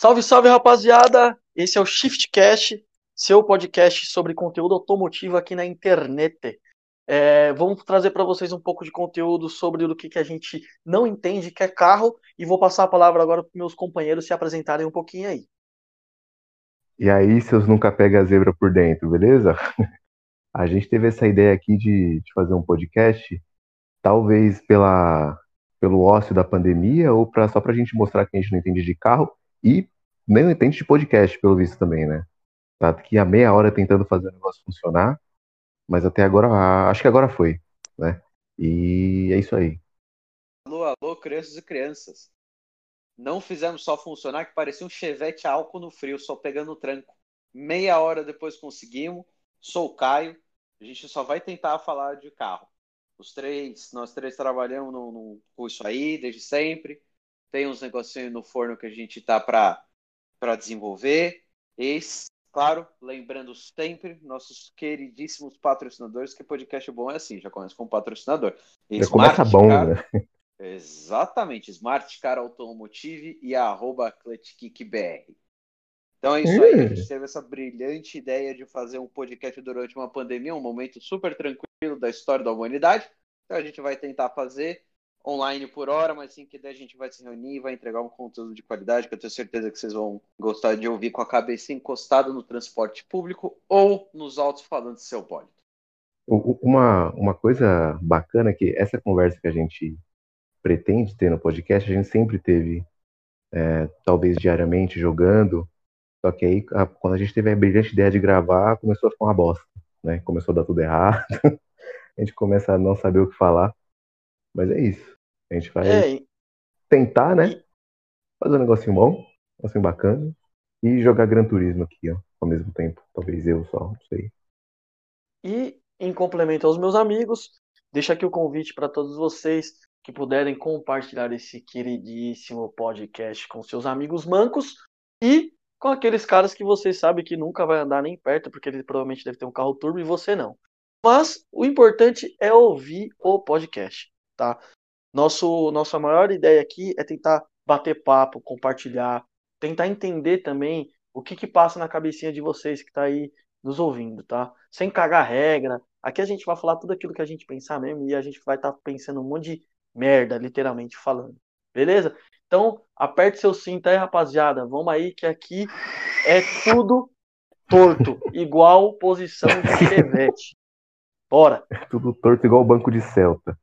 Salve, salve, rapaziada! Esse é o Shiftcast, seu podcast sobre conteúdo automotivo aqui na internet. É, vamos trazer para vocês um pouco de conteúdo sobre o que, que a gente não entende que é carro e vou passar a palavra agora para meus companheiros se apresentarem um pouquinho aí. E aí, seus nunca pega a zebra por dentro, beleza? A gente teve essa ideia aqui de, de fazer um podcast, talvez pela, pelo ócio da pandemia ou pra, só para a gente mostrar que a gente não entende de carro e nem entende de podcast, pelo visto também, né? Tá aqui a meia hora tentando fazer o negócio funcionar, mas até agora, acho que agora foi, né? E é isso aí. Alô, alô, crianças e crianças. Não fizemos só funcionar, que parecia um chevette álcool no frio, só pegando o tranco. Meia hora depois conseguimos. Sou o Caio. A gente só vai tentar falar de carro. Os três, nós três trabalhamos no, no, com isso aí desde sempre. Tem uns negocinhos no forno que a gente tá para para desenvolver. Esse, claro, lembrando sempre nossos queridíssimos patrocinadores, que podcast bom é assim, já começa com patrocinador. Já Smart começa bom, Car... né? Exatamente, Smart Car Automotive e arroba ClutchKickBR. Então é isso aí, a gente teve essa brilhante ideia de fazer um podcast durante uma pandemia, um momento super tranquilo da história da humanidade. Então a gente vai tentar fazer online por hora, mas assim que der a gente vai se reunir e vai entregar um conteúdo de qualidade que eu tenho certeza que vocês vão gostar de ouvir com a cabeça encostada no transporte público ou nos altos-falantes do seu pódio. Uma, uma coisa bacana é que essa conversa que a gente pretende ter no podcast, a gente sempre teve, é, talvez diariamente, jogando, só que aí, a, quando a gente teve a brilhante ideia de gravar, começou a ficar uma bosta, né? Começou a dar tudo errado, a gente começa a não saber o que falar. Mas é isso. A gente vai é, tentar, né? Fazer um negocinho bom, um negocinho bacana. E jogar Gran Turismo aqui, ó, ao mesmo tempo. Talvez eu só, não sei. E, em complemento aos meus amigos, deixa aqui o convite para todos vocês que puderem compartilhar esse queridíssimo podcast com seus amigos mancos e com aqueles caras que vocês sabem que nunca vai andar nem perto, porque ele provavelmente deve ter um carro turbo e você não. Mas o importante é ouvir o podcast tá? Nosso, nossa maior ideia aqui é tentar bater papo, compartilhar, tentar entender também o que que passa na cabecinha de vocês que está aí nos ouvindo, tá? Sem cagar regra. Aqui a gente vai falar tudo aquilo que a gente pensar mesmo e a gente vai estar tá pensando um monte de merda, literalmente falando. Beleza? Então, aperte seu cinto aí, rapaziada. Vamos aí que aqui é tudo torto, igual posição de chevette. Bora. É tudo torto igual o banco de Celta.